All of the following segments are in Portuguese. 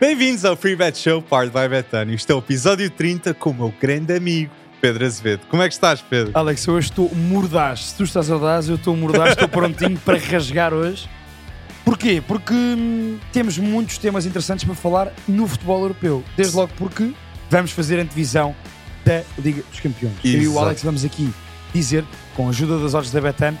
Bem-vindos ao Free Bet Show, Powered by Betano. Isto é o episódio 30 com o meu grande amigo Pedro Azevedo. Como é que estás, Pedro? Alex, eu hoje estou mordaz. Se tu estás audaz, eu estou mordaz, estou prontinho para rasgar hoje. Porquê? Porque hum, temos muitos temas interessantes para falar no futebol europeu. Desde logo porque vamos fazer a antevisão da Liga dos Campeões. Eu e o Exato. Alex vamos aqui dizer, com a ajuda das odds da Betano,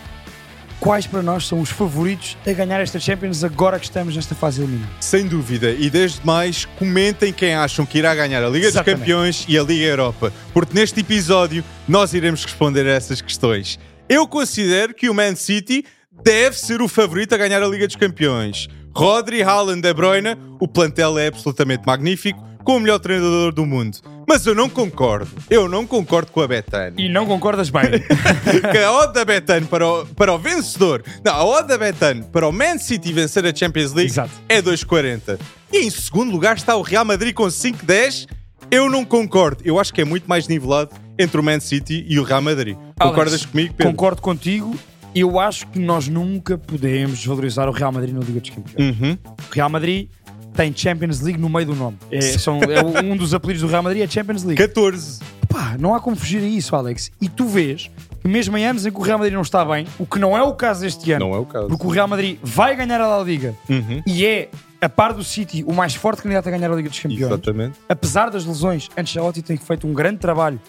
quais para nós são os favoritos a ganhar esta Champions agora que estamos nesta fase eliminada. Sem dúvida. E desde mais, comentem quem acham que irá ganhar a Liga Exatamente. dos Campeões e a Liga Europa. Porque neste episódio nós iremos responder a essas questões. Eu considero que o Man City deve ser o favorito a ganhar a Liga dos Campeões. Rodri, Haaland, De Bruyne, o plantel é absolutamente magnífico, com o melhor treinador do mundo. Mas eu não concordo. Eu não concordo com a Betano. E não concordas bem? que a odd da Betano para o, para o vencedor, não, a odd da Betano para o Man City vencer a Champions League Exato. é 2,40. E em segundo lugar está o Real Madrid com 5,10. Eu não concordo. Eu acho que é muito mais nivelado entre o Man City e o Real Madrid. Concordas Alex, comigo, Pedro? Concordo contigo. Eu acho que nós nunca podemos desvalorizar o Real Madrid na Liga dos Campeões. Uhum. O Real Madrid tem Champions League no meio do nome. É, são- é um dos apelidos do Real Madrid é Champions League. 14. Pá, não há como fugir a isso, Alex. E tu vês que mesmo em anos em que o Real Madrid não está bem, o que não é o caso deste ano, Não é o caso. porque o Real Madrid vai ganhar a La Liga Uhum. e é, a par do City, o mais forte candidato a ganhar a Liga dos Campeões. Exatamente. Apesar das lesões, Ancelotti tem feito um grande trabalho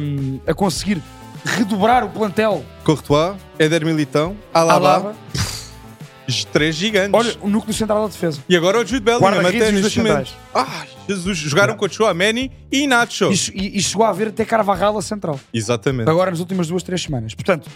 hum, a conseguir redobrar o plantel Courtois, Éder Militão, Alaba, Alaba. três gigantes. Olha, o núcleo central da defesa. e agora o Jude Bellingham até neste momento. Ai, Jesus. Jogaram com o Chouameni e Nacho. E, e- e chegou a haver até Carvajal a central. Exatamente. Agora nas últimas duas, três semanas. Portanto,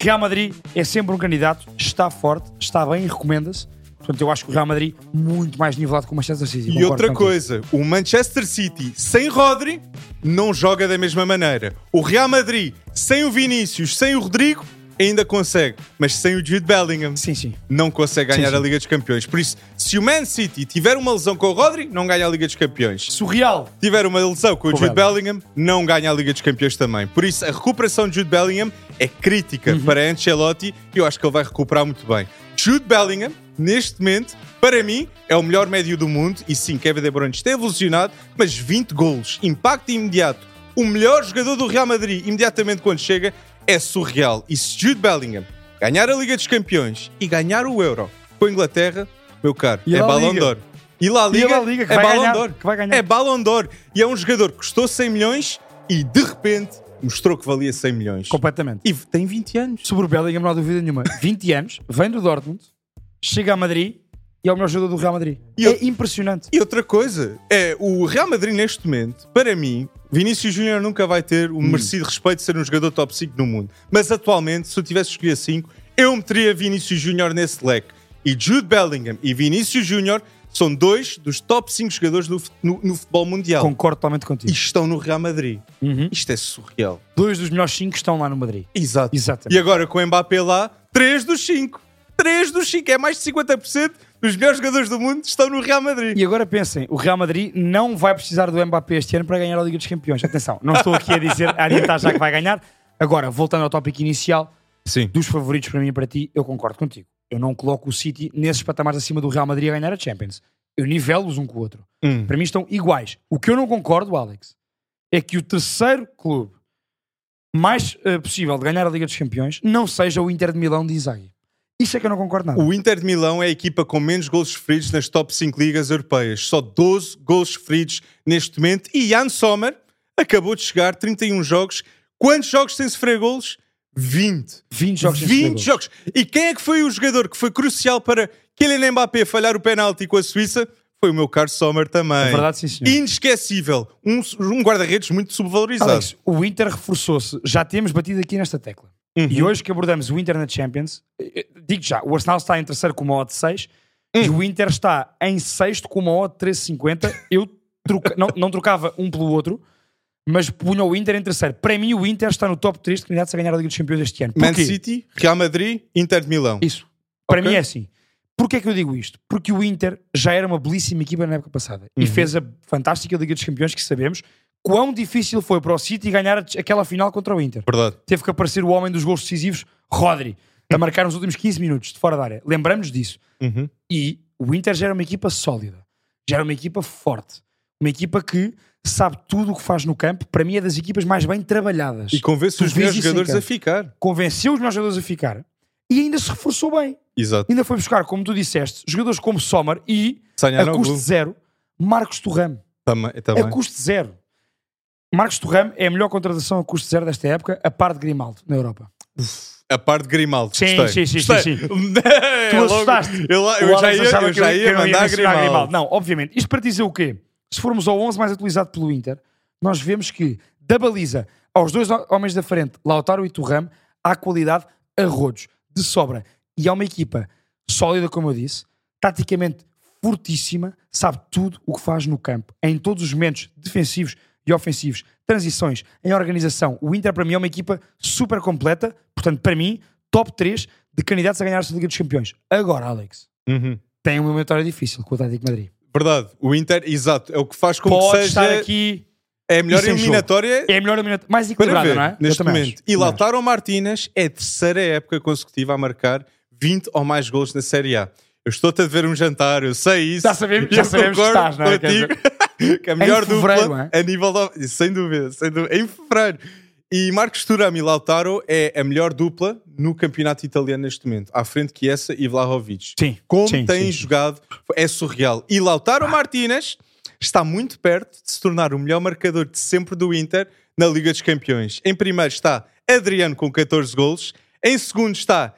Real Madrid é sempre um candidato, está forte, está bem e recomenda-se. Portanto, eu acho que o Real Madrid muito mais nivelado que o Manchester City. E outra coisa, o Manchester City sem Rodri não joga da mesma maneira. O Real Madrid sem o Vinícius, sem o Rodrigo, ainda consegue. Mas sem o Jude Bellingham, Sim, sim. não consegue ganhar Sim, a Liga dos Campeões. Por isso, se o Man City tiver uma lesão com o Rodri, não ganha a Liga dos Campeões. Se o Real tiver uma lesão com o Com o Jude Bellingham, não ganha a Liga dos Campeões também. Por isso, a recuperação de Jude Bellingham é crítica Uhum. para Ancelotti e eu acho que ele vai recuperar muito bem. Jude Bellingham, neste momento, para mim, é o melhor médio do mundo e sim, Kevin De Bruyne está evolucionado, mas 20 golos, impacto imediato. O melhor jogador do Real Madrid, imediatamente quando chega, é surreal. E se Jude Bellingham ganhar a Liga dos Campeões e ganhar o Euro com a Inglaterra, meu caro, E é Ballon d'Or. E lá E a Liga, La Liga, que é vai Ballon d'Or. que vai ganhar. É Ballon d'Or. E é um jogador que custou 100 milhões e de repente mostrou que valia 100 milhões. completamente. E tem 20 anos. Sobre o Bellingham, não há dúvida nenhuma. 20 anos, vem do Dortmund, chega a Madrid e é o melhor jogador do Real Madrid. E é eu- impressionante. E outra coisa, é o Real Madrid neste momento, para mim, Vinícius Júnior nunca vai ter o merecido respeito de ser um jogador top 5 no mundo. Mas atualmente, se eu tivesse escolher 5, eu meteria Vinícius Júnior nesse leque. E Jude Bellingham e Vinícius Júnior são dois dos top 5 jogadores no, no- no futebol mundial. Concordo totalmente E contigo. estão no Real Madrid. Uhum. Isto é surreal. Dois dos melhores 5 estão lá no Madrid. Exato. Exatamente. E agora com o Mbappé lá, 3 dos 5. 3 dos 5, é mais de 50% dos melhores jogadores do mundo estão no Real Madrid. E agora pensem, o Real Madrid não vai precisar do Mbappé este ano para ganhar a Liga dos Campeões. Atenção, não estou aqui a dizer, a adiantar já que vai ganhar. Agora, voltando ao tópico inicial, Sim. dos favoritos para mim e para ti, eu concordo contigo. Eu não coloco o City nesses patamares acima do Real Madrid a ganhar a Champions. Eu nivelo-os um com o outro. Hum. Para mim estão iguais. O que eu não concordo, Alex, é que o terceiro clube mais eh, possível de ganhar a Liga dos Campeões não seja o Inter de Milão de Inzaghi. Isso é que eu não concordo nada. O Inter de Milão é a equipa com menos gols sofridos nas top 5 ligas europeias. Só 12 gols sofridos neste momento. E Jan Sommer acabou de chegar, 31 jogos. Quantos jogos sem sofrer gols? 20. 20 jogos sem 20 sofrer golos. jogos. E quem é que foi o jogador que foi crucial para Kylian Mbappé falhar o penalti com a Suíça? Foi o meu caro Sommer também. É verdade, sim, senhor. Inesquecível. Um, um guarda-redes muito subvalorizado. Alex, o Inter reforçou-se. Já temos batido aqui nesta tecla. Uhum. E hoje que abordamos o Inter na Champions, eh, digo já, o Arsenal está em terceiro com uma odd de 6 Hum. e o Inter está em sexto com uma odd de 13,50. Eu troca- não, não trocava um pelo outro, mas punha o Inter em terceiro. Para mim, o Inter está no top 3 de candidatos a ganhar a Liga dos Campeões este ano. Man Porquê? City, Real Madrid, Inter de Milão. Isso. Para Ok. mim é assim. Porquê é que eu digo isto? Porque o Inter já era uma belíssima equipa na época passada e Uhum. fez a fantástica Liga dos Campeões que sabemos quão difícil foi para o City ganhar aquela final contra o Inter. Verdade. Teve que aparecer o homem dos gols decisivos, Rodri, a marcar nos últimos 15 minutos de fora da área. Lembramos disso. Uhum. E o Inter já era uma equipa sólida. já era uma equipa forte. Uma equipa que sabe tudo o que faz no campo. Para mim é das equipas mais bem trabalhadas. E convence Tu os melhores jogadores a ficar. Convenceu os melhores jogadores a ficar. E ainda se reforçou bem. Exato. Ainda foi buscar, como tu disseste, jogadores como Sommer e, a Sanhanoglu custo zero, Marcos Turram. também. A também. custo zero. Marcos Turram é a melhor contratação a custo zero desta época, a par de Grimaldo, na Europa. A parte de Grimaldo. Sim, Gostei. sim, sim, Gostei. sim, É, Tu assustaste. Eu, O eu já ia, eu já ia mandar mencionar Grimaldo. Não, obviamente. Isto para dizer o quê? Se formos ao 11 mais atualizado pelo Inter, nós vemos que da baliza aos dois homens da frente, Lautaro e Turram, há qualidade a rodos, de sobra. E há uma equipa sólida, como eu disse, taticamente fortíssima, sabe tudo o que faz no campo, em todos os momentos defensivos e ofensivos, transições, em organização. O Inter, para mim, é uma equipa super completa, portanto, para mim, top 3 de candidatos a ganhar esta Liga dos Campeões. Agora, Alex, Uhum. tem uma vitória difícil com o Atlético de Madrid. Verdade. O Inter, exato, é o que faz com Pode que seja estar aqui, é a melhor jogo. eliminatória é a melhor eliminatória, mais equilibrada, não é? Neste momento. E Lautaro Martínez é a terceira época consecutiva a marcar 20 ou mais gols na Série A. Eu estou-te a ver um jantar, eu sei isso. Já sabemos- já sabemos que estás, não é? Contigo. que a melhor dupla é? a nível de... Sem dúvida, sem dúvida. Em fevereiro. E Marcos Thuram e Lautaro é a melhor dupla no campeonato italiano neste momento. À frente que essa e Vlahovic. Sim. Como sim, tem sim, jogado, é surreal. E Lautaro Martínez está muito perto de se tornar o melhor marcador de sempre do Inter na Liga dos Campeões. Em primeiro está Adriano com 14 golos. Em segundo está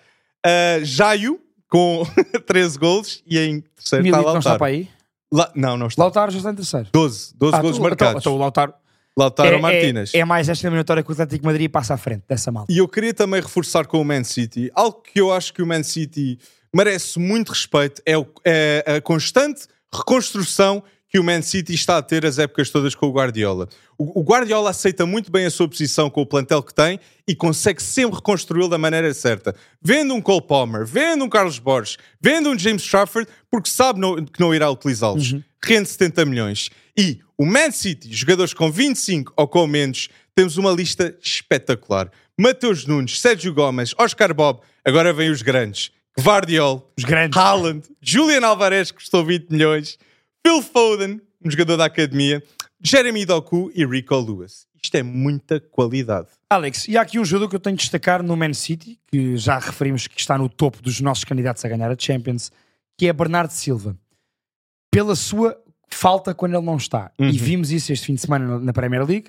uh, Jaio com 13 golos. E em terceiro Milito está não está Lautaro. para aí? La- Não, não está. Lautaro já está em terceiro. 12, 12 Ah, golos tu- marcados. Então, então o Lautaro Lautaro é, Martínez. é, é mais esta eliminatória que o Atlético Madrid passa à frente dessa malta. E eu queria também reforçar com o Man City algo que eu acho que o Man City merece muito respeito é, o- é a constante reconstrução que o Man City está a ter as épocas todas com o Guardiola. O, o Guardiola aceita muito bem a sua posição com o plantel que tem e consegue sempre reconstruí-lo da maneira certa. Vendo um Cole Palmer, vendo um Carlos Borges, vendo um James Trafford, porque sabe não- que não irá utilizá-los. Rende 70 milhões. E o Man City, jogadores com 25 ou com menos, temos uma lista espetacular. Mateus Nunes, Sérgio Gomes, Oscar Bob, agora vêm os grandes. Guardiol, Os grandes. Haaland, Julian Alvarez, que custou 20 milhões, Phil Foden, um jogador da academia, Jeremy Doku e Rico Lewis. Isto é muita qualidade. Alex, e há aqui um jogador que eu tenho de destacar no Man City, que já referimos que está no topo dos nossos candidatos a ganhar a Champions, que é Bernardo Silva. Pela sua falta quando ele não está. Uhum. E vimos isso este fim de semana na- Premier League.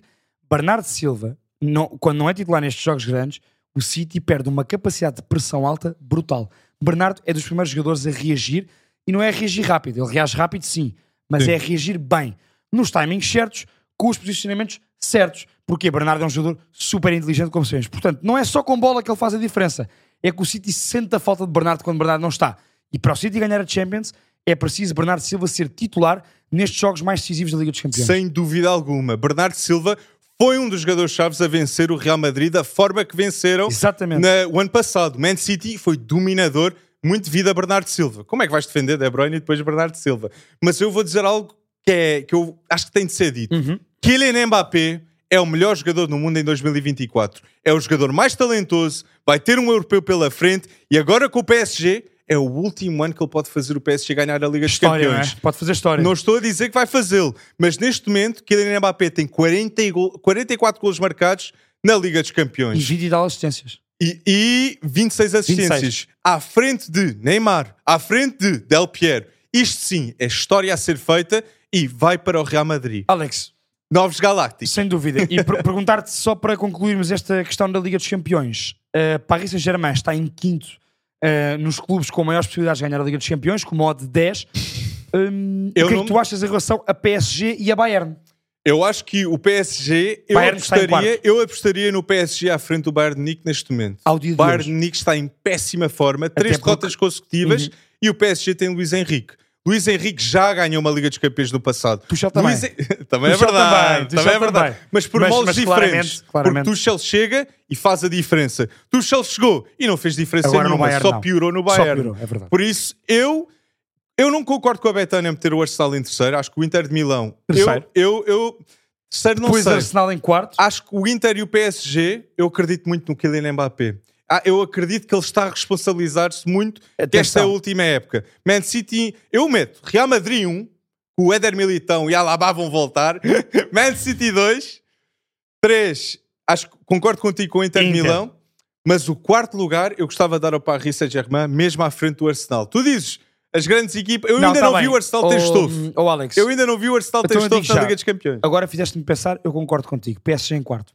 Bernardo Silva, não- quando não é titular nestes jogos grandes, o City perde uma capacidade de pressão alta brutal. Bernardo é dos primeiros jogadores a reagir e não é reagir rápido. Ele reage rápido, sim, mas Sim. é reagir bem, nos timings certos, com os posicionamentos certos. Porque Bernardo é um jogador super inteligente, como sabemos. Portanto, não é só com bola que ele faz a diferença. É que o City sente a falta de Bernardo quando Bernardo não está. E para o City ganhar a Champions, é preciso Bernardo Silva ser titular nestes jogos mais decisivos da Liga dos Campeões. Sem dúvida alguma. Bernardo Silva foi um dos jogadores-chave a vencer o Real Madrid da forma que venceram Exatamente. na- o ano passado. Man City foi dominador, muito devido a Bernardo Silva. Como é que vais defender De Bruyne e depois Bernardo Silva? Mas eu vou dizer algo que, é, que eu acho que tem de ser dito. Uhum. Kylian Mbappé é o melhor jogador no mundo em 2024. É o jogador mais talentoso, vai ter um europeu pela frente e agora com o PSG é o último ano que ele pode fazer o PSG ganhar a Liga dos História, não é? Campeões. Pode fazer história. Não estou a dizer que vai fazê-lo, mas neste momento Kylian Mbappé tem 40 e gol- 44 golos marcados na Liga dos Campeões 20 e tal assistências. E, e 26 assistências 26. à frente de Neymar, à frente de Del Piero. Isto sim é história a ser feita e vai para o Real Madrid. Alex, Novos Galácticos. sem dúvida. E per- perguntar-te só para concluirmos esta questão da Liga dos Campeões. Uh, Paris Saint-Germain está em quinto uh, nos clubes com maiores possibilidades de ganhar a Liga dos Campeões, com modo de 10. Um, o que é não- que tu achas em relação a PSG e a Bayern? Eu acho que o PSG, eu Bayern apostaria, eu apostaria no PSG à frente do Bayern de Munique neste momento. Ao dia O de Bayern de Munique está em péssima forma, três porque- derrotas consecutivas Uhum. e o PSG tem Luís Henrique. Luís Henrique já ganhou uma Liga dos Campeões no passado. Tuchel também. Luís também é verdade, também, também, é verdade. também. Mas por Mas- moldes mas diferentes. claramente, claramente. Porque Tuchel chega e faz a diferença. Tuchel chegou e não fez diferença Agora no nenhuma, Bayern só não. piorou no Só Bayern. piorou, é verdade. Por isso, eu eu não concordo com a Betânia meter o Arsenal em terceiro. Acho que o Inter de Milão. Terceiro. Eu, eu, eu terceiro não Depois sei. Arsenal em quarto. Acho que o Inter e o PSG, eu acredito muito no Kylian Mbappé. Ah, eu acredito que ele está a responsabilizar-se muito que esta é a Atenção. última época. Man City, eu meto Real Madrid 1, o Éder Militão e a Alaba vão voltar. Man City 2. 3. Acho que concordo contigo com o Inter, Inter. Milão. Mas o quarto lugar eu gostava de dar ao Paris Saint-Germain, mesmo à frente do Arsenal. Tu dizes, as grandes equipas. Eu ainda tá não bem. vi o Arsenal ter estofo. Oh, Alex, Eu ainda não vi o Arsenal ter Então estofo na. Liga dos Campeões. agora fizeste-me pensar, eu concordo contigo. PSG em quarto.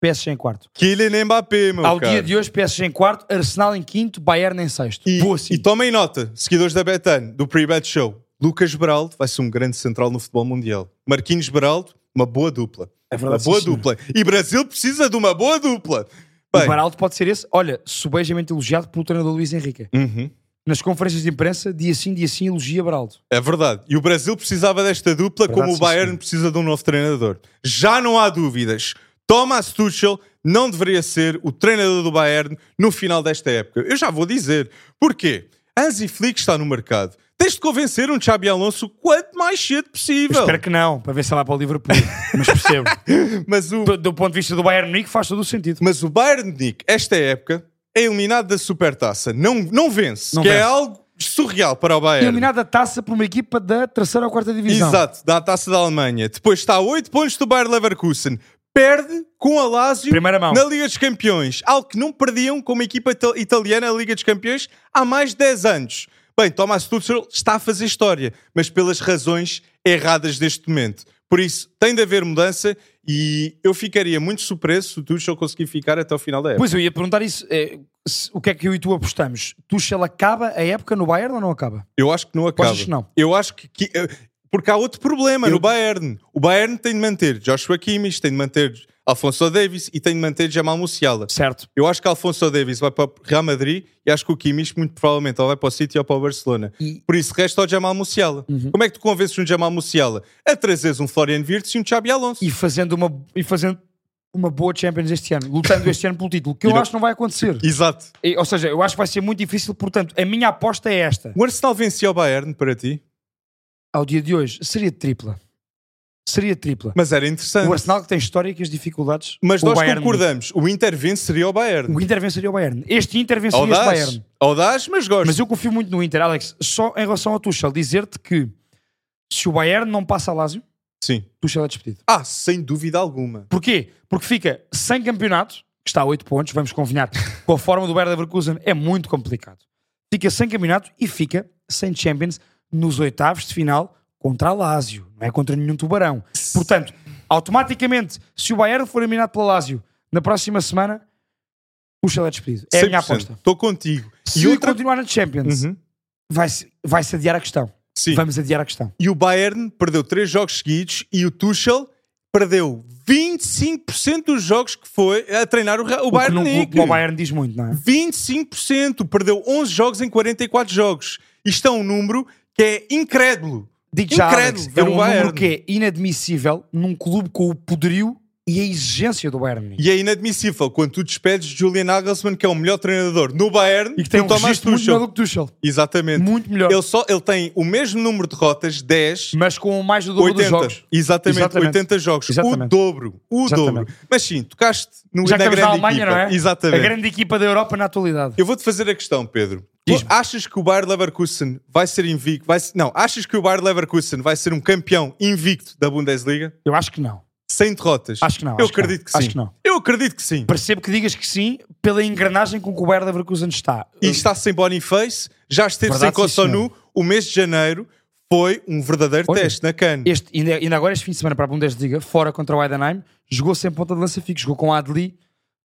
PSG em quarto. Kylian Mbappé, meu Ao caro. dia de hoje, PSG em quarto, Arsenal em quinto, Bayern em sexto. E, Vou assim. e tomem nota, seguidores da Betano, do Pre-Bet Show. Lucas Beraldo vai ser um grande central no futebol mundial. Marquinhos Beraldo, uma boa dupla. É Uma verdade, boa sim, senhor. dupla. E Brasil precisa de uma boa dupla. O Bem, Baraldo pode ser esse. Olha, subejamente elogiado pelo treinador Luís Henrique. uhum, Nas conferências de imprensa, dia sim, dia sim, elogia Baraldo. é verdade. E o Brasil precisava desta dupla Verdade, como o sim, Bayern senhor. precisa de um novo treinador. Já não há dúvidas. Thomas Tuchel não deveria ser o treinador do Bayern no final desta época. Eu já vou dizer. Porquê? Hansi Flick está no mercado. Tens de convencer um Xabi Alonso quanto mais cedo Eu possível. espero que não, para ver se vai para o Liverpool. Mas percebo. Mas o, do, do ponto de vista do Bayern Munique, faz todo o sentido. Mas o Bayern Munique, esta época, é eliminado da Supertaça. Não, não vence, Não que é vence. algo surreal para o Bayern. Eliminado a taça por uma equipa da terceira ou quarta divisão. Exato, da Taça da Alemanha. Depois está a 8 pontos do Bayern Leverkusen. Perde com a Lazio na Liga dos Campeões. Algo que não perdiam com uma equipa ita- italiana na Liga dos Campeões há mais de 10 anos. Bem, Thomas Tuchel está a fazer história, mas pelas razões erradas deste momento. Por isso, tem de haver mudança e eu ficaria muito surpreso se o Tuchel conseguir ficar até o final da época. Pois eu ia perguntar isso. é, se- o que é que eu e tu apostamos? Tuchel acaba a época no Bayern ou não acaba? Eu acho que não acaba. achas que não? Eu acho que. que- eh, porque há outro problema Eu- no Bayern. O Bayern tem de manter Joshua Kimmich, tem de manter Alfonso Davis e tem de manter Jamal Musiala. Certo. Eu acho que Alfonso Davis vai para o Real Madrid e acho que o Kimmich, muito provavelmente, ou vai para o City ou para o Barcelona. E- Por isso, resta o Jamal Musiala. Uhum. Como é que tu convences um Jamal Musiala? A trazeres um Florian Wirtz e um Xabi Alonso. E fazendo uma, e fazendo uma boa Champions este ano, lutando este ano pelo título, que eu não- acho que não vai acontecer. Exato. E- Ou seja, eu acho que vai ser muito difícil, portanto, a minha aposta é esta. O Arsenal vencia o Bayern para ti, Ao dia de hoje, seria tripla. Seria tripla. mas era interessante. O Arsenal que tem históricas dificuldades. Mas com o nós Bayern concordamos, o Inter venceria o Bayern. O Inter venceria o Bayern. Este Inter venceria Audaz, Bayern. audaz, mas gosto. Mas eu confio muito no Inter, Alex. Só em relação ao Tuchel, dizer-te que se o Bayern não passa a Lazio, Sim. Tuchel é despedido. Ah, sem dúvida alguma. Porquê? Porque fica sem campeonato, que está a 8 pontos, vamos convenhar, com a forma do Bayern Leverkusen é muito complicado. Fica sem campeonato e fica sem Champions nos oitavos de final contra a Lazio, não é contra nenhum tubarão. Portanto, automaticamente, se o Bayern for eliminado pela Lazio na próxima semana, Tuchel é despedido. É a minha 100%. aposta. Estou contigo. Se E outra... continuar na Champions, Uhum. vai-se vai-se adiar a questão. Sim. Vamos adiar a questão. E o Bayern perdeu três jogos seguidos e o Tuchel perdeu 25% dos jogos que foi a treinar o, o O Bayern não- o o Bayern diz muito, não é? 25%. Perdeu 11 jogos em 44 jogos. Isto é um número que é incrédulo. Incrédulo Alex, é o um número que é inadmissível num clube com o poderio e a exigência do Bayern Munique. E é inadmissível quando tu despedes Julian Nagelsmann, que é o melhor treinador no Bayern, E que tem o um Thomas registro muito Tuchel. melhor do que Tuchel. Exatamente. Muito melhor. Ele, só, ele tem o mesmo número de derrotas, 10, Mas com mais do dobro 80. dos jogos. Exatamente, Exatamente. 80 jogos. O Exatamente. dobro. O Exatamente. dobro. Mas sim, tocaste no, Já na grande Alemanha, equipa. não é? Exatamente. A grande equipa da Europa na atualidade. Eu vou-te fazer a questão, Pedro. Diz-me. achas que o Bayer Leverkusen vai ser invicto? Vai, não, achas que o Bayer Leverkusen vai ser um campeão invicto da Bundesliga? Eu acho que não. Sem derrotas? Acho que não, Eu acredito não. que, sim. Acho que não. Eu acredito que sim. Percebo que digas que sim pela engrenagem com que o Bayern Leverkusen está. E está sem Boniface, já esteve Verdade, sem Cossonu. O mês de janeiro foi um verdadeiro Olha, teste na CAN. Este, ainda, ainda agora, este fim de semana para a Bundesliga, fora contra o Heidenheim, jogou sem ponta de lança fixo, jogou com Adli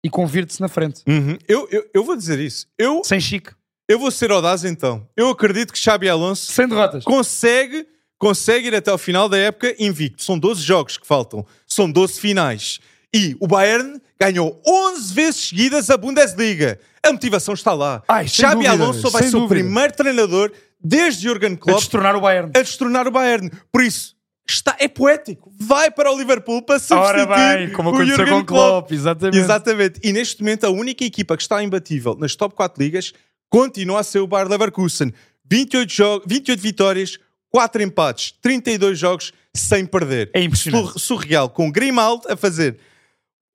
e com Virtus na frente. Uhum. Eu, eu, eu vou dizer isso. Eu, Sem chique. Eu vou ser audaz então. Eu acredito que Xabi Alonso Sem derrotas. consegue, consegue ir até ao final da época invicto. São 12 jogos que faltam. São 12 finais. E o Bayern ganhou 11 vezes seguidas a Bundesliga. A motivação está lá. Ai, sem Xabi dúvida, Alonso vai sem ser o dúvida. primeiro treinador desde Jurgen A Klopp destronar o Bayern. a destronar o Bayern. Por isso, está, é poético. Vai para o Liverpool para Ora substituir bem, como o aconteceu Jurgen com Klopp, exatamente. Exatamente. E neste momento, a única equipa que está imbatível nas top 4 ligas continua a ser o Bayer Leverkusen. 28, jogos, 28 vitórias, 4 empates, 32 jogos sem perder. É impressionante. Sur- Surreal, com Grimaldo a fazer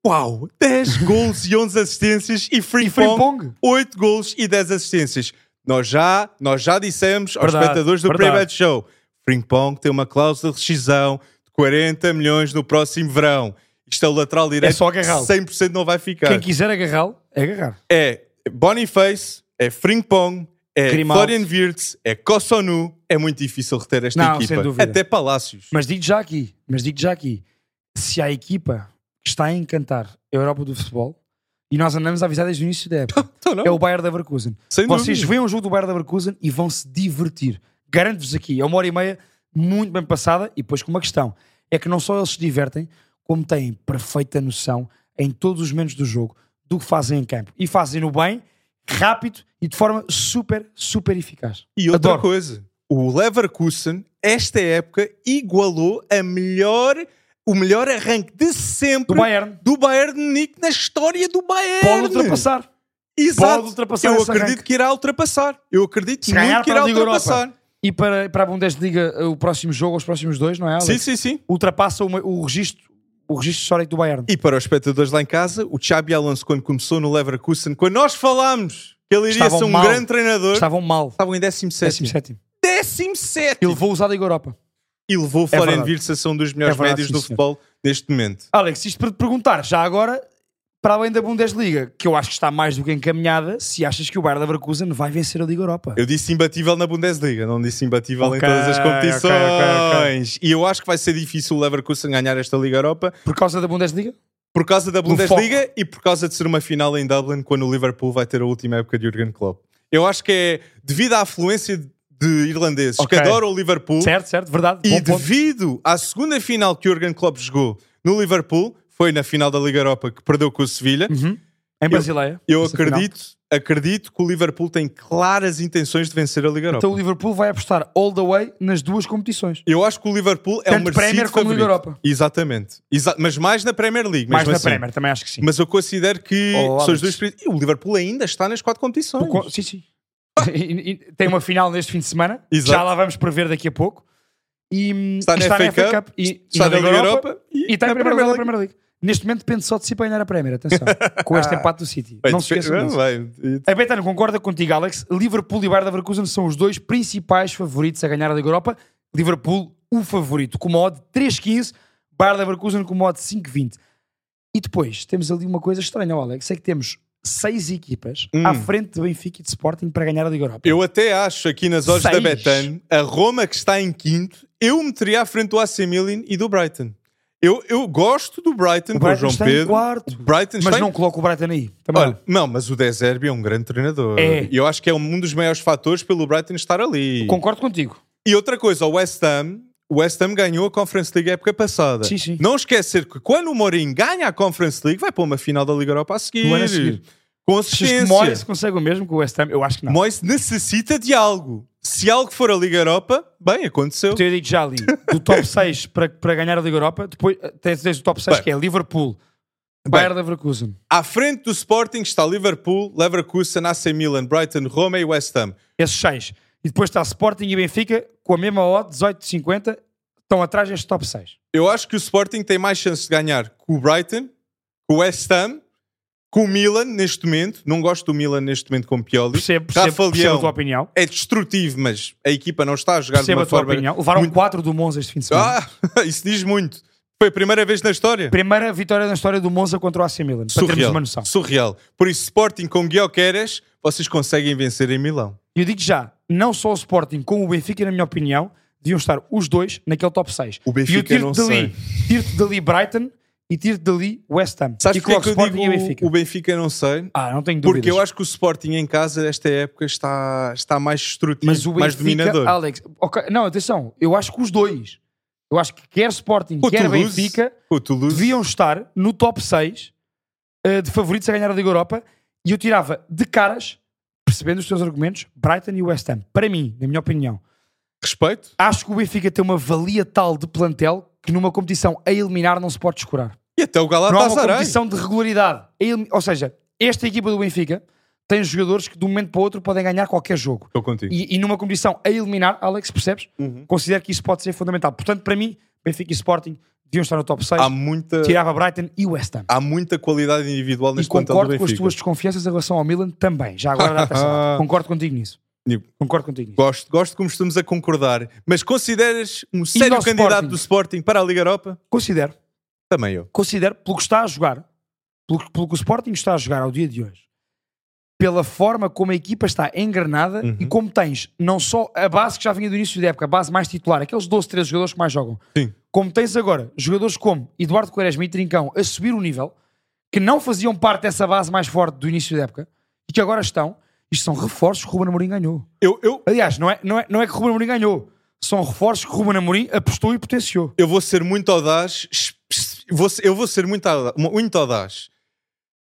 uau, 10 gols e 11 assistências e E Frimpong, Frimpong? 8 gols e 10 assistências. Nós já, nós já dissemos aos Verdade, espectadores do. Pre-Bet Show, Frimpong tem uma cláusula de rescisão de 40 milhões no próximo verão. Isto é o lateral direito. só agarrá-lo. 100% não vai ficar. Quem quiser agarrá-lo, é agarrar. É Boniface, é Frimpong, é Grimaldo. Florian Wirtz, é Kossonu. É muito difícil reter esta Não, equipa. sem dúvida. Até Palácios. Mas digo já aqui, mas digo já aqui, se a equipa que está a encantar a Europa do futebol, e nós andamos a avisar desde o início da época, Então não. é o Bayern da Leverkusen. Sem Vocês dúvida. veem o jogo do Bayern da Leverkusen e vão se divertir. Garanto-vos aqui, é uma hora e meia muito bem passada e depois com uma questão. É que não só eles se divertem, como têm perfeita noção em todos os momentos do jogo do que fazem em campo. E fazem-no bem, rápido e de forma super, super eficaz. E outra Adoro. coisa, o Leverkusen, esta época, igualou a melhor, o melhor arranque de sempre Do Bayern. do Bayern de Munique na história do Bayern. Pode ultrapassar. Exato. pode ultrapassar Eu acredito arranque. que irá ultrapassar. Eu acredito Se muito que irá Liga Europa. ultrapassar. E para, para a Bundesliga, o próximo jogo, os próximos dois, não é? Alex? Sim, sim, sim. Ultrapassa uma- o registro, o registro histórico do Bayern. E para os espectadores lá em casa, o Xabi Alonso, quando começou no Leverkusen, quando nós falámos ele iria Estavam ser um mal. grande treinador, Estavam mal. estavam em 17. 17. 17. Ele levou usar a Liga Europa. E levou o Florian. Wirtz a ser um dos melhores É verdade, médios sim, do futebol neste momento. Alex, isto para te perguntar, já agora, para além da Bundesliga, que eu acho que está mais do que encaminhada, se achas que o Bayern Leverkusen vai vencer a Liga Europa? Eu disse imbatível na Bundesliga, não disse imbatível Ok, em todas as competições. ok, ok, E eu acho que vai ser difícil o Leverkusen ganhar esta Liga Europa Por causa da Bundesliga? Por causa da Bundesliga e por causa de ser uma final em Dublin quando o Liverpool vai ter a última época de Jurgen Klopp. Eu acho que é devido à afluência de irlandeses Ok. que adoram o Liverpool Certo, certo, verdade. e devido à segunda final que Jurgen Klopp jogou no Liverpool, foi na final da Liga Europa que perdeu com o Sevilha. Uhum. Em Basileia. Eu essa final. Acredito, que o Liverpool tem claras intenções de vencer a Liga Europa. Então o Liverpool vai apostar all the way nas duas competições. Eu acho que o Liverpool é Tanto um merecido Premier como favorito. Liga Europa. Exatamente. Exa- mas mais na Premier League. Mais na assim. Premier, também acho que sim. Mas eu considero que Oh, são os dois E o Liverpool ainda está nas quatro competições. Sim, sim. E- e- Tem uma final neste fim de semana. Exato. Já lá vamos prever daqui a pouco. E, hum, Está na FA Cup, e, está e na Liga Europa e, está na na Primeira Premier Liga, League. Neste momento depende só de si para ganhar a Premier. Atenção. com este empate do City. Bem, não se esqueçam disso. bem, A Betano concorda contigo, Alex. Liverpool e Bayern Leverkusen são os dois principais favoritos a ganhar a Liga Europa. Liverpool, o favorito, com uma odd de 3.15. Bayern Leverkusen com uma odd de 5.20. E depois, temos ali uma coisa estranha, Alex. É que temos seis equipas Hum. à frente de Benfica e de Sporting para ganhar a Liga Europa. Eu até acho aqui nas odds da. Betano, a Roma que está em quinto, eu meteria à frente do AC Milan e do Brighton. Eu, eu gosto do Brighton, o Brighton João está em Pedro. quarto. O Brighton Mas em não coloco o Brighton aí. Também Olha, não, mas o De Zerbi é um grande treinador. É. E eu acho que é um dos maiores fatores pelo Brighton estar ali. Concordo contigo. E outra coisa, o West Ham, o West Ham ganhou a Conference League a época passada. Sim, sim. Não esquecer que quando o Mourinho ganha a Conference League, vai para uma final da Liga Europa a seguir. No ano a seguir. Que assistência. Moyes consegue o mesmo com o West Ham? Eu acho que não. Moyes necessita de algo. Se algo for a Liga Europa, bem, aconteceu. Eu digo já ali, do top 6 para, para ganhar a Liga Europa, depois tens, tens o top 6 Bem. que é Liverpool, Bayern Leverkusen. À frente do Sporting está Liverpool, Leverkusen, AC Milan, Brighton, Roma e West Ham. Esses 6. E depois está Sporting e Benfica com a mesma odd, 18,50, estão atrás deste top 6. Eu acho que o Sporting tem mais chance de ganhar com o Brighton, com o West Ham, com o Milan neste momento. Não gosto do Milan neste momento com o Pioli. Percebo, percebo, percebo a tua opinião. é destrutivo, mas a equipa não está a jogar Percebo de a uma tua forma. opinião. Levaram muito- 4 do Monza este fim de semana. Ah, isso diz muito. Foi a primeira vez na história. Primeira vitória na história do Monza contra o AC Milan. Para termos Surreal. uma noção. Surreal. Por isso, Sporting com Guioqueres, vocês conseguem vencer em Milão. E eu digo já, não só o Sporting como o Benfica, na minha opinião, deviam estar os dois naquele top 6. O Benfica e eu tiro-te não dali, tiro-te dali Brighton e tiro-te dali West Ham. Sabes e porque é que Sporting digo e Benfica. o Benfica não sei? Ah, não tenho dúvidas. Porque eu acho que o Sporting em casa, esta época, está, está mais destrutivo, Mas o mais Benfica, dominador. Alex, ok, não, atenção, eu acho que os dois, eu acho que quer Sporting, O quer Toulouse, Benfica, o deviam estar no top 6 eh, de favoritos a ganhar a Liga Europa e eu tirava de caras, percebendo os teus argumentos, Brighton e West Ham. Para mim, na minha opinião, respeito. acho que o Benfica tem uma valia tal de plantel que numa competição a eliminar não se pode descurar. E até o Não há uma Galatasaray. competição de regularidade. Ou seja, esta equipa do Benfica tem jogadores que de um momento para o outro podem ganhar qualquer jogo. Estou contigo. E, e numa competição a eliminar, Alex, percebes? Uhum. Considero que isso pode ser fundamental. Portanto, para mim, Benfica e Sporting deviam estar no top 6. Há muita, Tirava Brighton e West Ham. há muita qualidade individual neste plantel do concordo com as Benfica. tuas desconfianças em relação ao Milan também. Já agora dá atenção. concordo contigo nisso. Concordo contigo. Gosto, gosto como estamos a concordar. Mas consideras um sério candidato Sporting? do Sporting para a Liga Europa? Considero. Também eu. Considero, pelo que está a jogar, pelo, pelo que o Sporting está a jogar ao dia de hoje, pela forma como a equipa está engrenada Uhum. e como tens não só a base que já vinha do início da época, a base mais titular, aqueles 12, 13 jogadores que mais jogam, Sim. como tens agora jogadores como Eduardo Quaresma e Trincão a subir o nível, que não faziam parte dessa base mais forte do início da época e que agora estão, isto são reforços que o Ruben Amorim ganhou. Eu, eu, Aliás, não é, não é, não é que o Ruben Amorim ganhou, são reforços que o Ruben Amorim apostou e potenciou. eu vou ser muito audaz. Eu vou ser muito audaz, muito audaz.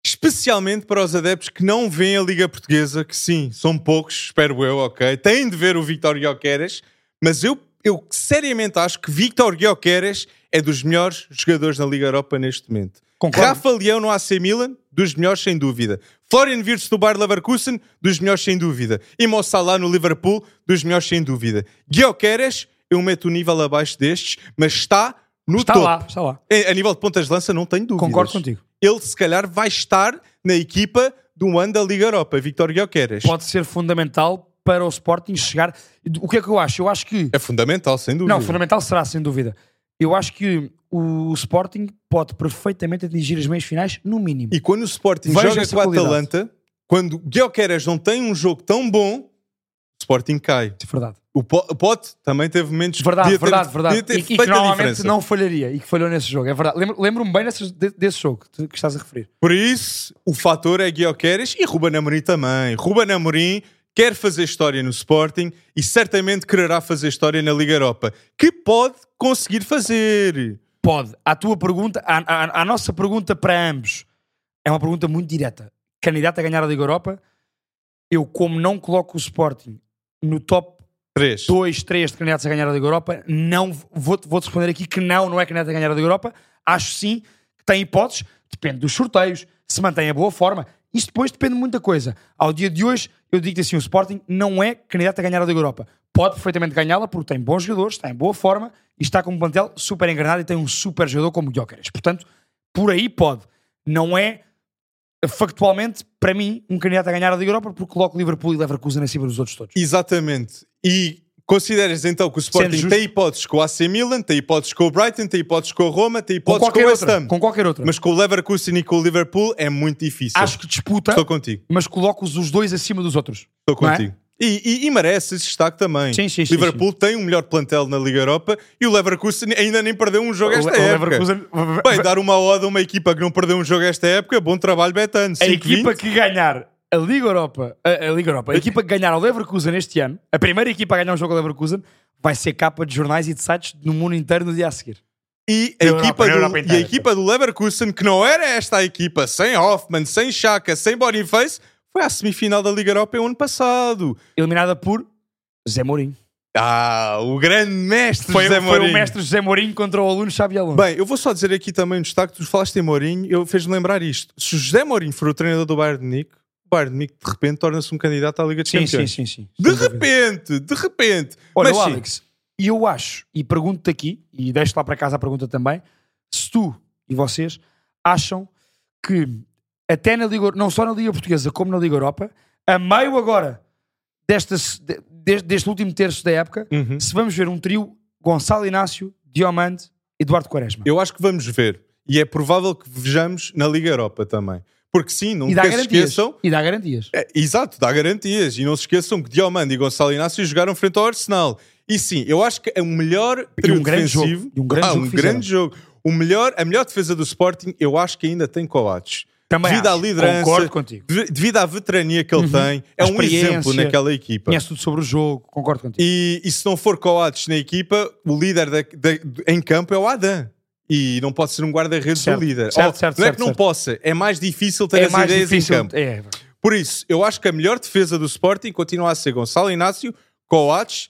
Especialmente para os adeptos que não veem a Liga Portuguesa, que sim, são poucos, espero eu, ok? Têm de ver o Victor Guioqueres, mas eu, eu seriamente acho que Victor Guioqueres é dos melhores jogadores na Liga Europa neste momento. Concordo. Rafa Leão no AC Milan, dos melhores sem dúvida. Florian Wirtz do Bayer Leverkusen, dos melhores sem dúvida. E Mo Salah no Liverpool, dos melhores sem dúvida. Guioqueres, eu meto o nível abaixo destes, mas está no Está topo. lá, está lá. A a nível de pontas de lança, não tenho dúvidas. Concordo contigo. Ele, se calhar, vai estar na equipa do ano da Liga Europa, Victor Guioqueres. pode ser fundamental para o Sporting chegar. O que é que eu acho? Eu acho que. É fundamental, sem dúvida. Não, fundamental será, sem dúvida. Eu acho que o Sporting pode perfeitamente atingir as meias finais, no mínimo. E quando o Sporting Veja joga com a qualidade. Atalanta, quando Guioqueres não tem um jogo tão bom, o Sporting cai. É verdade. O Po- o Pote também teve momentos Verdade, podia ter- verdade, verdade. podia ter E, e que normalmente não falharia e que falhou nesse jogo. É verdade. Lembro- Lembro-me bem dessas- de- desse jogo que, estás a referir. Por isso, o fator é Guioqueres e Ruben Amorim também. Ruben Amorim quer fazer história no Sporting e certamente quererá fazer história na Liga Europa, que pode conseguir fazer. Pode. A tua pergunta, a, nossa pergunta para ambos é uma pergunta muito direta. Candidato a ganhar a Liga Europa, eu, como não coloco o Sporting no top 3. 2, 3 de candidatos a ganhar a Liga Europa, não vou-te vou responder aqui que não, não é candidato a ganhar a Liga Europa. Acho sim que tem hipóteses, depende dos sorteios, se mantém a boa forma. Isto depois depende de muita coisa. Ao dia de hoje, eu digo assim: o Sporting não é candidato a ganhar a Liga Europa. Pode perfeitamente ganhá-la porque tem bons jogadores, está em boa forma e está com um plantel super engrenado e tem um super jogador como o Gyökeres. Portanto, por aí pode. Não é factualmente, para mim, um candidato a ganhar a Liga Europa porque coloco Liverpool e Leverkusen acima dos outros todos. Exatamente. E consideras então que o Sporting justo. tem hipóteses com o AC Milan, tem hipóteses com o Brighton, tem hipóteses com o Roma, tem Com hipóteses com, qualquer o West. Ham. Com qualquer outra. Mas com o Leverkusen e com o Liverpool é muito difícil. Acho que disputa, Estou contigo. mas coloco-os os dois acima dos outros. Estou é? contigo. E, e- e merece esse destaque também. Sim, sim, sim, Liverpool tem um melhor plantel na Liga Europa e o Leverkusen ainda nem perdeu um jogo O esta o época. Leverkusen- Bem, dar uma oda a uma equipa que não perdeu um jogo esta época, bom trabalho, Betano. a 5-20. equipa que ganhar a Liga Europa, a, a Liga Europa, a equipa que ganhar ao Leverkusen este ano, a primeira equipa a ganhar um jogo ao Leverkusen, vai ser capa de jornais e de sites no mundo inteiro no dia a seguir. E a, Europa, equipa do, Europa e a equipa do Leverkusen, que não era esta a equipa, sem Hoffman, sem Chaka, sem Boniface, foi à semifinal da Liga Europa o ano passado. Eliminada por Zé Mourinho. Ah, o grande mestre Foi, José foi Mourinho. o mestre José Mourinho contra o aluno Xabi Alonso. Bem, eu vou só dizer aqui também um destaque, tu falaste em Mourinho, eu fez-me lembrar isto. Se o José Mourinho for o treinador do Bayern de Munique, Bayern de Munique de repente torna-se um candidato à Liga dos sim, sim, Campeões. sim, sim. De Sem dúvida. repente, de repente. Olha, Mas sim, Alex, e eu acho, e pergunto-te aqui, e deixo lá para casa a pergunta também, se tu e vocês acham que até na Liga, não só na Liga Portuguesa como na Liga Europa, a meio agora desta, de- de- deste último terço da época, Uhum. se vamos ver um trio Gonçalo Inácio, Diomande, Eduardo Quaresma. eu acho que vamos ver. E é provável que vejamos na Liga Europa também. Porque sim, e dá se esqueçam. E dá garantias. É, exato, dá garantias. E não se esqueçam que Diomande e Gonçalo Inácio jogaram frente ao Arsenal. E sim, eu acho que é o melhor trio um grande defensivo. jogo. E um grande ah, jogo um grande jogo. O melhor, a melhor defesa do Sporting, eu acho que ainda tem Coates. Também devido à acho. liderança, Concordo contigo. de- devido à veterania que ele tem, é um exemplo naquela equipa. Conhece tudo sobre o jogo, concordo contigo. E, e se não for Coates na equipa, o líder da- da- em campo é o Adam. E não pode ser um guarda-redes do líder. certo, Ou, certo, não é certo, que não possa, é mais difícil ter é as ideias difícil. em campo. É, Por isso, eu acho que a melhor defesa do Sporting continua a ser Gonçalo Inácio, Coates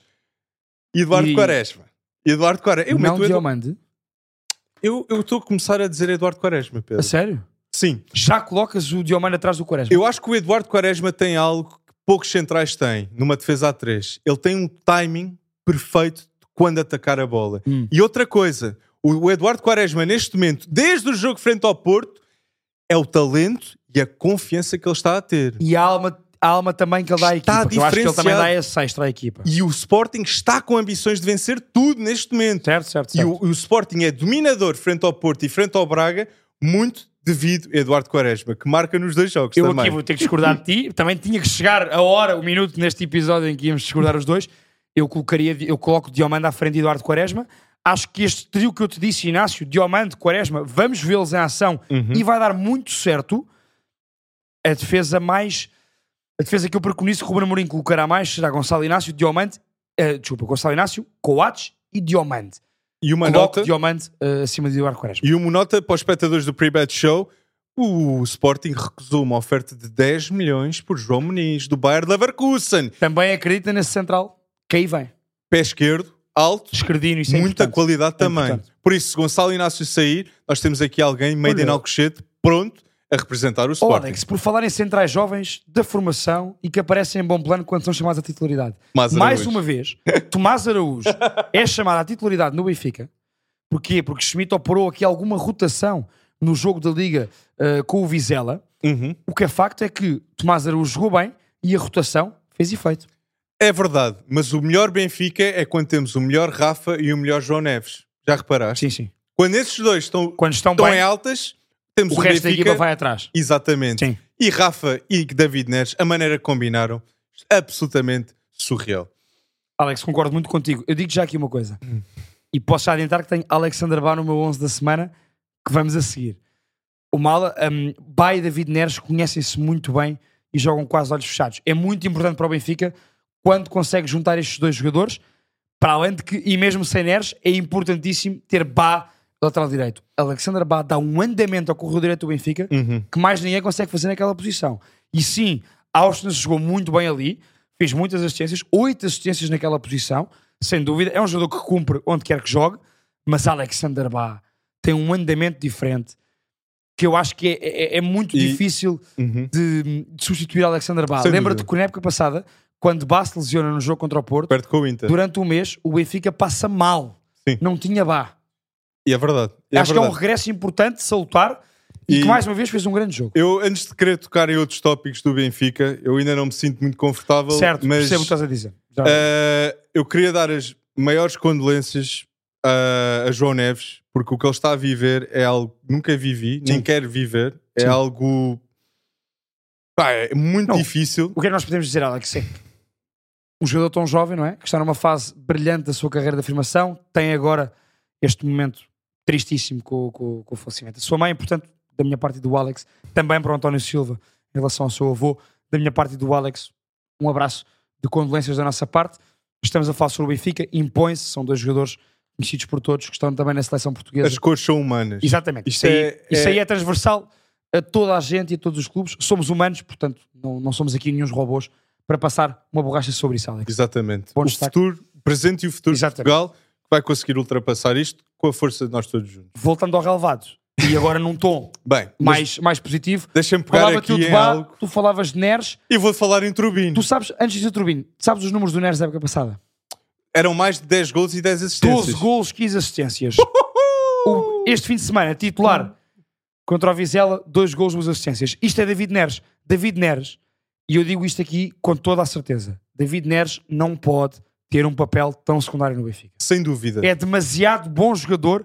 e Eduardo E- Quaresma. Eduardo Quaresma. Eu não meto Edu-. Eu estou a começar a dizer Eduardo Quaresma, A Pedro. sério? Sim. Já colocas o Diomande atrás do Quaresma? Eu acho que o Eduardo Quaresma tem algo que poucos centrais têm numa defesa a 3. Ele tem um timing perfeito de quando atacar a bola. Hum. E outra coisa, o Eduardo Quaresma, neste momento, desde o jogo frente ao Porto, é o talento e a confiança que ele está a ter. E a alma, a alma também que ele dá à equipa. Eu acho que ele também dá esse extra à equipa. E o Sporting está com ambições de vencer tudo neste momento. Certo, certo, E certo. o, o Sporting é dominador frente ao Porto e frente ao Braga, muito devido a Eduardo Quaresma, que marca nos dois jogos Eu também. aqui vou ter que discordar de ti. Também tinha que chegar a hora, o minuto neste episódio em que íamos discordar os dois. Eu colocaria, eu coloco Diomande à frente de Eduardo Quaresma. Acho que este trio que eu te disse, Inácio, Diomande, Quaresma, vamos vê-los em ação Uhum. e vai dar muito certo. A defesa mais. A defesa que eu preconizo que o Ruben Amorim colocará mais será Gonçalo Inácio, Diomande, eh, desculpa, Gonçalo Inácio, Coates e Diomande. E uma Coloco nota, Diomande eh, acima de Eduardo Quaresma. e uma nota para os espectadores do Pre-Bet Show, o Sporting recusou uma oferta de 10 milhões por João Muniz, do Bayer Leverkusen. Também acredita nesse central que aí vem. Pé esquerdo, alto, Escredino, isso é muita importante. qualidade É também. Por isso, se Gonçalo Inácio sair, nós temos aqui alguém, meio de Olha. Alcochete, pronto a representar o Sporting. Alex, por falar em centrais jovens da formação e que aparecem em bom plano quando são chamados à titularidade. Mais uma vez, Tomás Araújo é chamado à titularidade no Benfica. Porquê? Porque Schmidt operou aqui alguma rotação no jogo da Liga eh, com o Vizela. Uhum. O que é facto é que Tomás Araújo jogou bem e a rotação fez efeito. É verdade, mas o melhor Benfica é quando temos o melhor Rafa e o melhor João Neves. Já reparaste? Sim, sim. Quando esses dois estão, Quando estão estão bem, em altas, temos o um resto da Benfica... equipa vai atrás. Exatamente. Sim. E Rafa e David Neres, a maneira que combinaram, absolutamente surreal. Alex, concordo muito contigo. Eu digo já aqui uma coisa. E posso já adiantar que tenho Alexander Bá no meu 11 da semana, que vamos a seguir. O Mala, um, Bá e David Neres conhecem-se muito bem e jogam quase olhos fechados. É muito importante para o Benfica quando consegue juntar estes dois jogadores, para além de que, e mesmo sem Neres, é importantíssimo ter Bá lateral direito. Alexander Bá dá um andamento ao corredor direito do Benfica Uhum. que mais ninguém consegue fazer naquela posição. E sim, Austin jogou muito bem ali, fez muitas assistências, oito assistências naquela posição, sem dúvida. É um jogador que cumpre onde quer que jogue, mas Alexander Bá tem um andamento diferente que eu acho que é, é- é muito E- difícil Uhum. de, de substituir Alexander Bá. Lembra-te que na época passada, quando Bá se lesiona no jogo contra o Porto, Perto com o Inter. durante um mês o Benfica passa mal. Sim. Não tinha Bá. E é verdade. É acho que é um verdade. regresso importante, salutar, e, E- que mais uma vez fez um grande jogo. Eu, antes de querer tocar em outros tópicos do Benfica, eu ainda não me sinto muito confortável. Certo, mas percebo o que estás a dizer. Eh, eu queria dar as maiores condolências a, a João Neves, porque o que ele está a viver é algo que nunca vivi, nem Sim. quero viver. É Sim. algo pá, é muito Não. difícil. O que é que nós podemos dizer, Alex? É um jogador tão jovem, não é? Que está numa fase brilhante da sua carreira de afirmação, tem agora este momento tristíssimo com, com- com o falecimento. A sua mãe, portanto, da minha parte e do Alex, também para o António Silva, em relação ao seu avô, da minha parte e do Alex, um abraço de condolências da nossa parte. Estamos a falar sobre o Benfica, impõe-se, são dois jogadores conhecidos por todos, que estão também na seleção portuguesa. As cores são humanas. Exatamente. Isto Isso, aí, é- isso é- aí é transversal a toda a gente e a todos os clubes. Somos humanos, portanto, não, não somos aqui nenhum robôs para passar uma borracha sobre isso, Alex. Exatamente. Bom o destaque. futuro, o presente e o futuro Exatamente. de Portugal vai conseguir ultrapassar isto com a força de nós todos juntos. Voltando ao relevado, e agora num tom Bem, mais, mais positivo, deixa-me pegar falava aqui tu de em Bá, algo tu falavas de Neres, e vou falar em Turbino. tu sabes, antes de Turbino, sabes os números do Neres da época passada? Eram mais de 10 gols e 10 assistências. 12 golos, 15 assistências. O- este fim de semana, titular contra o Vizela, 2 golos, 2 assistências. Isto é David Neres. David Neres, e eu digo isto aqui com toda a certeza: David Neres não pode ter um papel tão secundário no Benfica. Sem dúvida. É demasiado bom jogador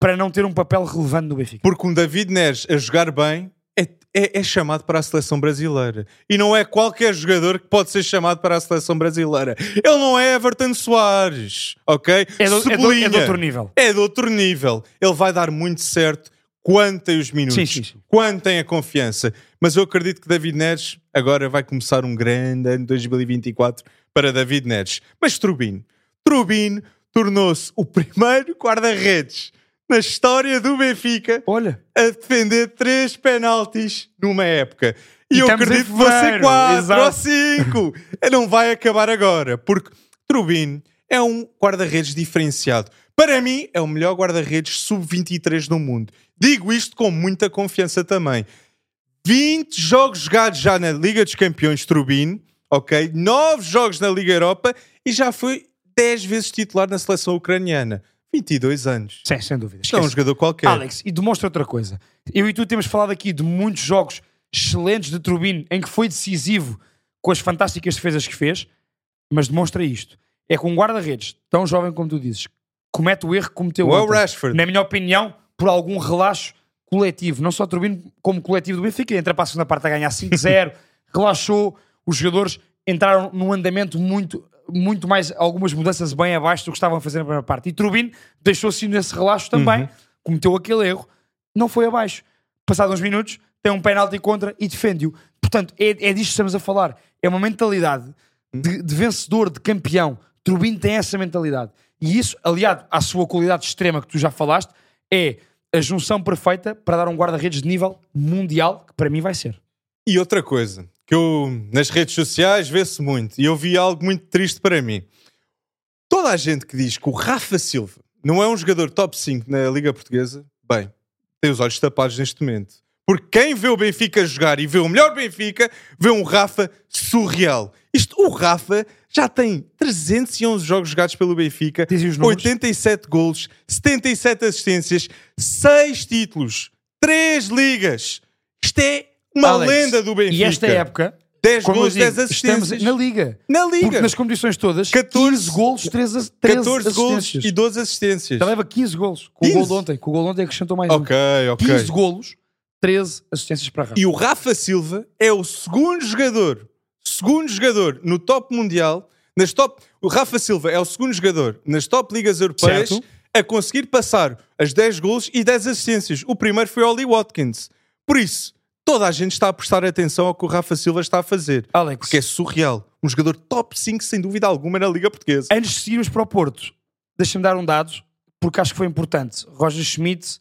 para não ter um papel relevante no Benfica. Porque um David Neres a jogar bem é, é- é chamado para a seleção brasileira. E não é qualquer jogador que pode ser chamado para a seleção brasileira. Ele não é Everton Soares, ok? É do, é do- é Sublinha. de outro nível. É de outro nível. Ele vai dar muito certo quando tem os minutos, Sim, sim, sim. quando tem a confiança. Mas eu acredito que David Neres agora vai começar um grande ano 2024 para David Neres. Mas Trubin, Trubin tornou-se o primeiro guarda-redes na história do Benfica Olha, a defender três penaltis numa época. E, E eu acredito que vão ser quatro exato. ou cinco. não vai acabar agora, porque Trubin é um guarda-redes diferenciado. Para mim, é o melhor guarda-redes sub-23 do mundo. Digo isto com muita confiança também. 20 jogos jogados já na Liga dos Campeões Trubin, ok? 9 jogos na Liga Europa e já foi 10 vezes titular na seleção ucraniana. 22 anos. sim, sem dúvida. Isto é um jogador qualquer. Alex, e demonstra outra coisa. Eu e tu temos falado aqui de muitos jogos excelentes de Turbino em que foi decisivo com as fantásticas defesas que fez, mas demonstra isto. É com um guarda-redes tão jovem como tu dizes, comete o erro que cometeu ontem. Rashford. Na minha opinião, por algum relaxo coletivo, não só Turbino, como coletivo do Benfica, entra para a segunda parte a ganhar 5-0, relaxou, os jogadores entraram num andamento muito, muito mais, algumas mudanças bem abaixo do que estavam a fazer na primeira parte. E Turbino deixou-se nesse relaxo também, cometeu aquele erro, não foi abaixo. Passados uns minutos, tem um penalti contra e defende-o. Portanto, é, é disto que estamos a falar. É uma mentalidade de, de vencedor, de campeão. Turbino tem essa mentalidade. E isso, aliado à sua qualidade extrema que tu já falaste, é a junção perfeita para dar um guarda-redes de nível mundial, que para mim vai ser. E outra coisa, que eu nas redes sociais vê-se muito, e eu vi algo muito triste para mim. Toda a gente que diz que o Rafa Silva não é um jogador top 5 na Liga Portuguesa, bem, tem os olhos tapados neste momento. Porque quem vê o Benfica jogar e vê o melhor Benfica, vê um Rafa surreal. Isto, o Rafa já tem 311 jogos jogados pelo Benfica, Dizem os números. 87 golos, 77 assistências, 6 títulos, 3 ligas. Isto é uma Alex, lenda do Benfica. E esta época, 10 como eu gols, digo, 10 assistências. estamos na Liga. Na Liga. Porque nas competições todas, 14 15 golos, 13, 13 14 gols assistências. e 12 assistências. Já leva 15 golos. Com 15? o gol de ontem. Com o gol de ontem acrescentou mais Ok, um. ok. 15 golos, 13 assistências para Rafa. E o Rafa Silva é o segundo jogador, segundo jogador no top mundial, nas top. O Rafa Silva é o segundo jogador nas top ligas europeias Certo. a conseguir passar as 10 gols e 10 assistências. O primeiro foi Oli Watkins. Por isso, toda a gente está a prestar atenção ao que o Rafa Silva está a fazer. Alex, Porque é surreal. Um jogador top 5, sem dúvida alguma, na Liga Portuguesa. antes de seguirmos para o Porto, deixa-me dar um dado, porque acho que foi importante. Roger Schmidt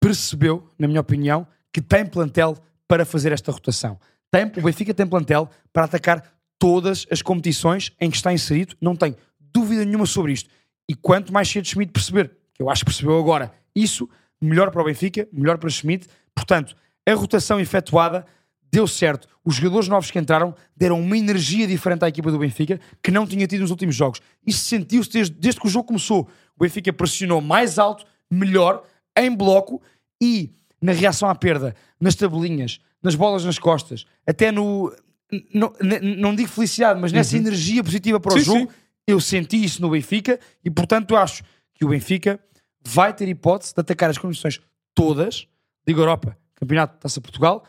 percebeu, na minha opinião, que tem plantel para fazer esta rotação. Tem, o Benfica tem plantel para atacar todas as competições em que está inserido, não tem dúvida nenhuma sobre isto. E quanto mais cedo Schmidt perceber, que eu acho que percebeu agora, isso, melhor para o Benfica, melhor para Schmidt. Portanto, a rotação efetuada deu certo. Os jogadores novos que entraram deram uma energia diferente à equipa do Benfica que não tinha tido nos últimos jogos. Isso sentiu-se desde, desde que o jogo começou. O Benfica pressionou mais alto, melhor, em bloco e na reação à perda, nas tabelinhas, nas bolas nas costas, até no. Não, digo felicidade, mas nessa energia positiva para o Uhum. Sim, jogo, sim. eu senti isso no Benfica e, portanto, acho que o Benfica vai ter hipótese de atacar as condições todas, Liga Europa, Campeonato, Taça Portugal,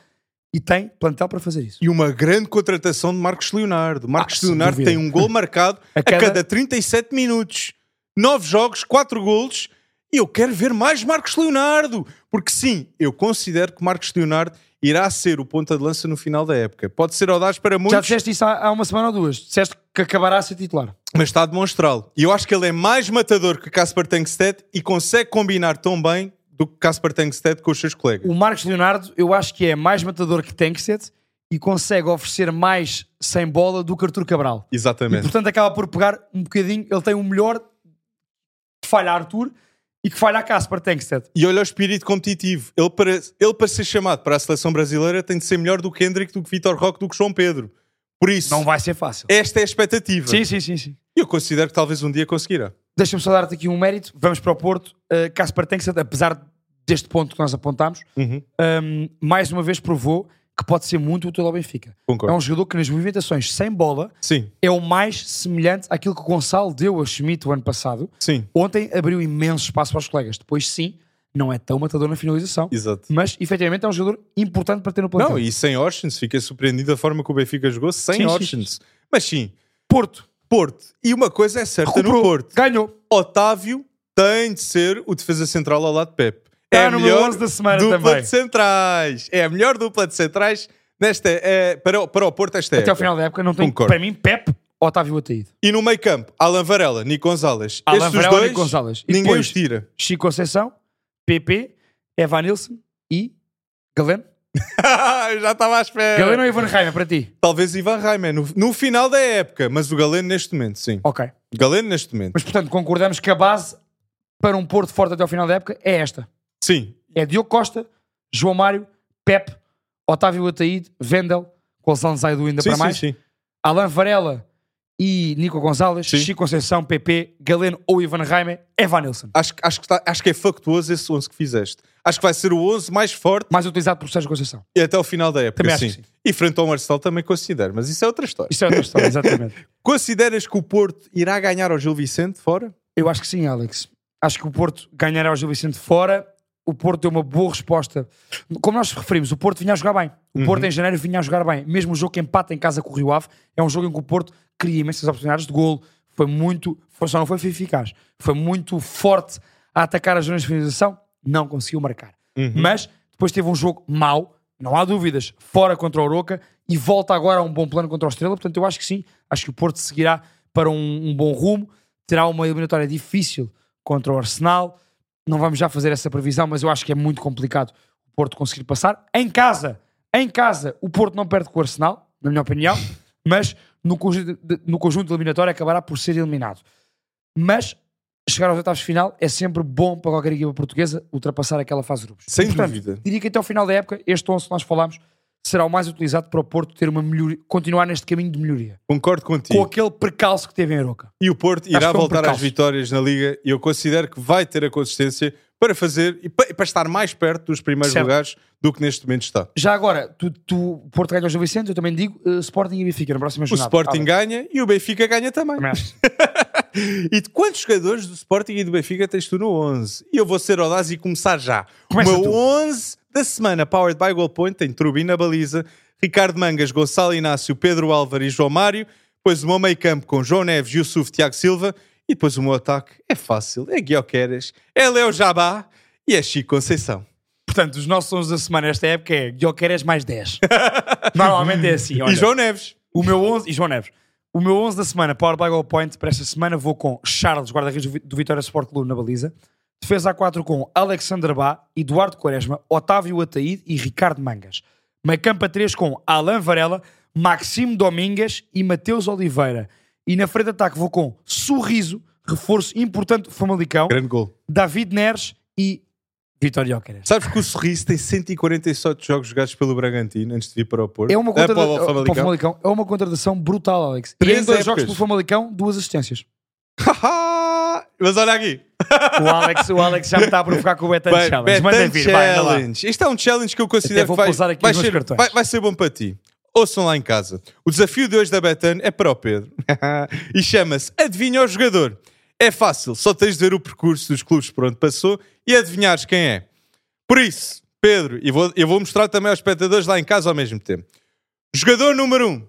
e tem plantel para fazer isso. E uma grande contratação de Marcos Leonardo. Marcos Ah, Leonardo tem um gol marcado A a, cada- cada... 37 minutos. 9 jogos, 4 golos. E eu quero ver mais Marcos Leonardo. Porque sim, eu considero que Marcos Leonardo irá ser o ponta de lança no final da época. Pode ser audaz para Já muitos, disseste isso há, há uma semana ou duas. Disseste que acabará a ser titular. mas está a demonstrá-lo. E eu acho que ele é mais matador que Casper Tankstedt e consegue combinar tão bem do que Casper Tankstedt com os seus colegas. O Marcos Leonardo, eu acho que é mais matador que Tankstedt e consegue oferecer mais sem bola do que Artur Cabral. E, Exatamente. portanto, acaba por pegar um bocadinho. Ele tem o melhor que falha a Artur e que falha a Casper Tankstedt. E olha o espírito competitivo. Ele para, ele, para ser chamado para a seleção brasileira, tem de ser melhor do que Hendrick, do que Vitor Roque, do que João Pedro. Por isso, Não vai ser fácil. esta é a expectativa. Sim, sim, sim, sim. E eu considero que talvez um dia conseguirá. Deixa-me só dar-te aqui um mérito. Vamos para o Porto. Uh, Casper Tankstedt, apesar deste ponto que nós apontámos, Uhum. um, mais uma vez provou que pode ser muito útil ao Benfica. Concordo. É um jogador que nas movimentações sem bola Sim, é o mais semelhante àquilo que o Gonçalo deu a Schmidt o ano passado. sim, Ontem abriu imenso espaço para os colegas. Depois, sim, não é tão matador na finalização, exato. mas efetivamente é um jogador importante para ter no plantel. Não, e sem Orsens, fiquei surpreendido da forma que o Benfica jogou sem Orsens. Mas sim, Porto, Porto. E uma coisa é certa recuperou, no Porto: ganhou. Otávio tem de ser o defesa central ao lado de Pep. É a melhor 11 da semana dupla também. de centrais. É a melhor dupla de centrais nesta, é, para, o- para o Porto esta Até época. ao final da época não tem, Concordo. para mim, Pep, Otávio Ataíde. E no meio campo, Alan Varela, Nico Gonzalez. Alan Estes Varela, dois, Nico Gonzalez. E ninguém os tira. Chico Conceição, PP, Evanilson e Galeno. Eu já estava à espera. Galeno ou Ivan Reimer para ti? Talvez Ivan Reimer no, no final da época, mas o Galeno neste momento, sim. Ok. Galeno neste momento. Mas portanto, concordamos que a base para um Porto forte até ao final da época é esta. Sim, É Diogo Costa, João Mário, Pep, Otávio Ataíde, Vendel, com o Zanzaido ainda sim, para sim, mais, sim. Alan Varela e Nico Gonzalez, Sim. Chico Conceição, PP, Galeno ou Ivan Raime, Evan Nilsson. Acho, acho, que tá- acho que é factuoso esse 11 que fizeste. Acho que vai ser o 11 mais forte Mais utilizado por Sérgio Conceição. e até ao final da época. Também sim. sim. E frente ao Marcelo também considero, mas isso é outra história. Isso é outra história, exatamente. Consideras que o Porto irá ganhar ao Gil Vicente fora? Eu acho que sim, Alex. Acho que o Porto ganhará o Gil Vicente fora. O Porto deu uma boa resposta. Como nós referimos, o Porto vinha a jogar bem. O Porto em janeiro vinha a jogar bem. Mesmo o jogo que empata em casa com o Rio Ave é um jogo em que o Porto cria imensas oportunidades de golo. Foi muito, foi, só não foi eficaz. Foi muito forte a atacar as zonas de finalização. Não conseguiu marcar. Mas depois teve um jogo mau, não há dúvidas, fora contra o Oroca e volta agora a um bom plano contra o Estrela. Portanto, eu acho que sim. Acho que o Porto seguirá para um, um bom rumo. Terá uma eliminatória difícil contra o Arsenal. Não vamos já fazer essa previsão, mas eu acho que é muito complicado o Porto conseguir passar. Em casa, em casa, o Porto não perde com o Arsenal, na minha opinião, mas no conjunto, de, no conjunto eliminatório acabará por ser eliminado. Mas chegar aos oitavos de final é sempre bom para qualquer equipa portuguesa ultrapassar aquela fase de grupos. Sem E, portanto, dúvida. Diria que até ao final da época, este 11 que nós falámos será o mais utilizado para o Porto ter uma melhoria, continuar neste caminho de melhoria. Concordo Com contigo. aquele percalço que teve em Aroca. E o Porto irá voltar às vitórias na Liga e eu considero que vai ter a consistência para fazer e pa- para estar mais perto dos primeiros Certo. lugares do que neste momento está. Já agora, tu, tu o Porto ganha o Vicente, eu também digo eh, Sporting e Benfica na próxima O jornada. Sporting Ah, ganha e o Benfica ganha também. também. E de quantos jogadores do Sporting e do Benfica tens tu no 11? E eu vou ser audaz e começar já. Começa o meu tu. 11 da semana, powered by Goalpoint, tem Trubi na baliza, Ricardo Mangas, Gonçalo Inácio, Pedro Álvares e João Mário. Depois o meu meio campo com João Neves, Yusuf, Tiago Silva. E depois o meu ataque é fácil, é Guioqueras, é Leo Jabá e é Chico Conceição. Portanto, os nossos 11 da semana esta época é Guioqueres mais 10. Normalmente é assim. Olha, E João Neves. O meu 11, e João Neves. O meu 11 da semana, Power by Goal Point, para esta semana vou com Charles, guarda-redes do Vitória Sport Clube na baliza. Defesa A4 com Alexander Bá, Eduardo Quaresma, Otávio Ataíde e Ricardo Mangas. Meio campo a 3 com Alain Varela, Maxime Domingues e Mateus Oliveira. E na frente de ataque vou com Sorriso, reforço importante do Famalicão, Grande gol. David Neres e Vitória Óqueres. Sabes que o Sorriso tem 147 jogos jogados pelo Bragantino antes de vir para o Porto? É uma, para contra... o para o Famalicão. Famalicão. é uma contratação brutal, Alex. Três jogos pelo Famalicão, duas assistências. Mas olha aqui. O Alex, o Alex já me está a provocar com o Betan Challenge. Manda vir, vai, lá. Challenge. Isto é um challenge que eu considero que vai, vai ser, cartões. vai, vai ser bom para ti. Ouçam lá em casa. O desafio de hoje da Betan é para o Pedro. e chama-se Adivinha o Jogador. É fácil, só tens de ver o percurso dos clubes por onde passou e adivinhares quem é. Por isso, Pedro, e vou, eu vou mostrar também aos espectadores lá em casa ao mesmo tempo. Jogador número 1. Um,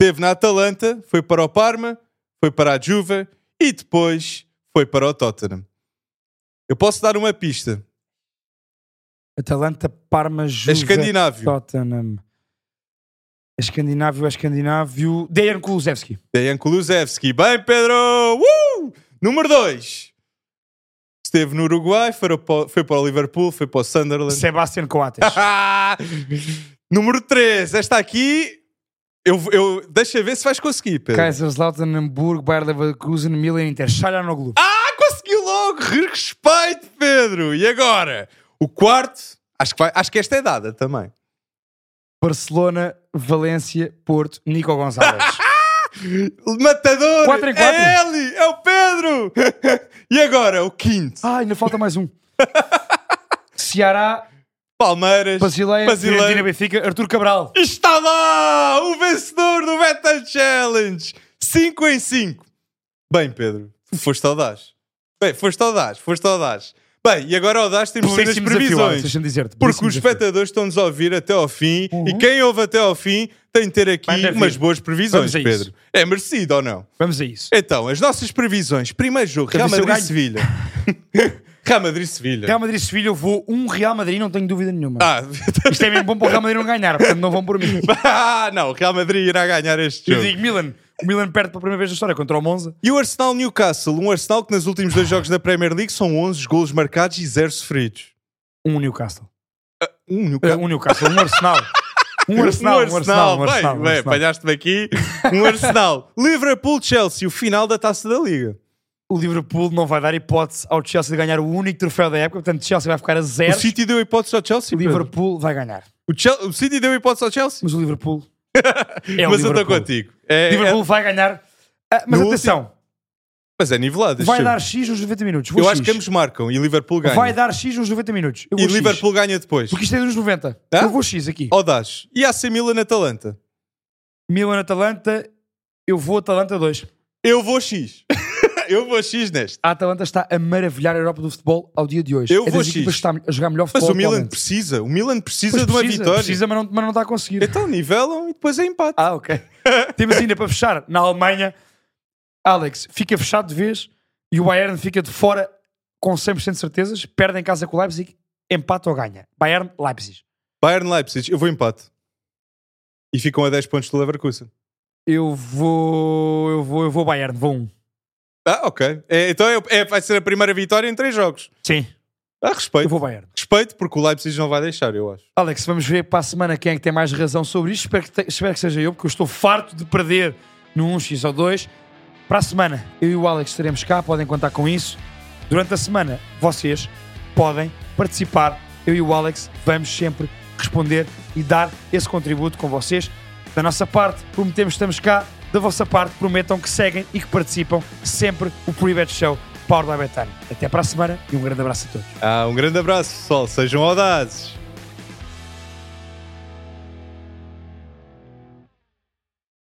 Esteve na Atalanta, foi para o Parma, foi para a Juve e depois foi para o Tottenham. Eu posso dar uma pista. Atalanta, Parma, É Juve, escandinávio. Tottenham. É escandinávio, é escandinávio. Dejan Kulusevski. Dejan Kulusevski. Bem, Pedro! Uh! Número 2. Esteve no Uruguai, foi para, foi para o Liverpool, foi para o Sunderland. Sebastian Coates. Número 3. Esta aqui, eu, eu, deixa ver se vais conseguir, Pedro. Kaiserslautern, Hamburgo, Bayer Leverkusen, Milan, Inter. Çalhanoğlu. Ah, conseguiu logo! Respeito, Pedro! E agora? O quarto, acho que, vai, acho que esta é dada também. Barcelona, Valência, Porto, Nico Gonzalez. Matador! Quatro em quatro. É ele! É o Pedro! e agora, o quinto. ah, ainda falta mais um. Ceará, Palmeiras. Basileia, Basileia. Fiorentina, Benfica, Artur Cabral. Está lá! O vencedor do Betan Challenge! 5 em 5. Bem, Pedro, foste audaz. Bem, foste audaz, foste audaz. Bem, e agora audaz temos de as previsões. Porque os espectadores estão-nos a ouvir até ao fim Uhum. e quem ouve até ao fim tem de ter aqui umas boas previsões, isso. Pedro. É merecido ou não? Vamos a isso. Então, as nossas previsões. Primeiro jogo, Real Madrid-Sevilha. Real Madrid-Sevilha. Real Madrid-Sevilha, eu vou um Real Madrid, não tenho dúvida nenhuma. Ah, Isto é mesmo bom para o Real Madrid não ganhar, portanto não vão por mim. ah, não, o Real Madrid irá ganhar este Eu jogo. digo Milan. O Milan perde pela primeira vez na história contra o Monza. E o Arsenal Newcastle, um Arsenal que nos últimos dois jogos da Premier League são 11 golos marcados e 0 sofridos. Um Newcastle. Um Uh, Newcastle. um Newcastle, um Arsenal. Um Arsenal, um Arsenal, um bem, Arsenal. um bem, Arsenal. apanhaste-me aqui. Um Arsenal. Liverpool-Chelsea, o final da Taça da Liga. O Liverpool não vai dar hipótese ao Chelsea de ganhar o único troféu da época, portanto Chelsea vai ficar a O zero. City deu hipótese ao Chelsea, O. Liverpool vai ganhar. O, Chel- o City deu hipótese ao Chelsea? Mas o Liverpool É o mas eu estou Liverpool. contigo. É- é- Liverpool vai ganhar. Ah, mas No atenção, mas é nivelado. vai dar. X nos 90 minutos. Vou Eu X. acho que ambos marcam e Liverpool ganha. Vai dar X nos 90 minutos. Eu e vou X. Liverpool ganha depois. Porque isto é dos 90. Hã? Eu vou X aqui. Ou das. E AC Milan Atalanta. Milan-Atalanta, eu vou Atalanta 2. Eu vou X. eu vou X neste. A Atalanta está a maravilhar a Europa do futebol ao dia de hoje. Eu é vou X. está a jogar melhor Mas futebol o Milan precisa. O Milan precisa Pois de uma precisa, vitória. Precisa, mas não, mas não está a conseguir. Então nivelam e depois é empate. Ah, ok. Temos ainda para fechar na Alemanha. Alex fica fechado de vez e o Bayern fica de fora com 100% de certezas. Perde em casa com o Leipzig, empata ou ganha. Bayern, Leipzig. Bayern Leipzig. Eu vou empate. E ficam a 10 pontos do Leverkusen. Eu vou. Eu vou, eu vou Bayern, vou um. Ah, ok. É, então é, é- vai ser a primeira vitória em três jogos. Sim. Ah, Eu respeito. vou Bayern. Respeito, porque o Leipzig não vai deixar, eu acho. Alex, vamos ver para a semana quem é que tem mais razão sobre isto. Espero que, te- espero que seja eu, porque eu estou farto de perder no 1x ou 2. Para a semana, eu e o Alex estaremos cá, podem contar com isso. Durante a semana, vocês podem participar. Eu e o Alex vamos sempre responder e dar esse contributo com vocês. Da nossa parte, prometemos que estamos cá. Da vossa parte, prometam que seguem e que participam sempre o Pre-Bet Show Power by Betano. Até para a semana e um grande abraço a todos. Ah, um grande abraço, pessoal. Sejam audazes.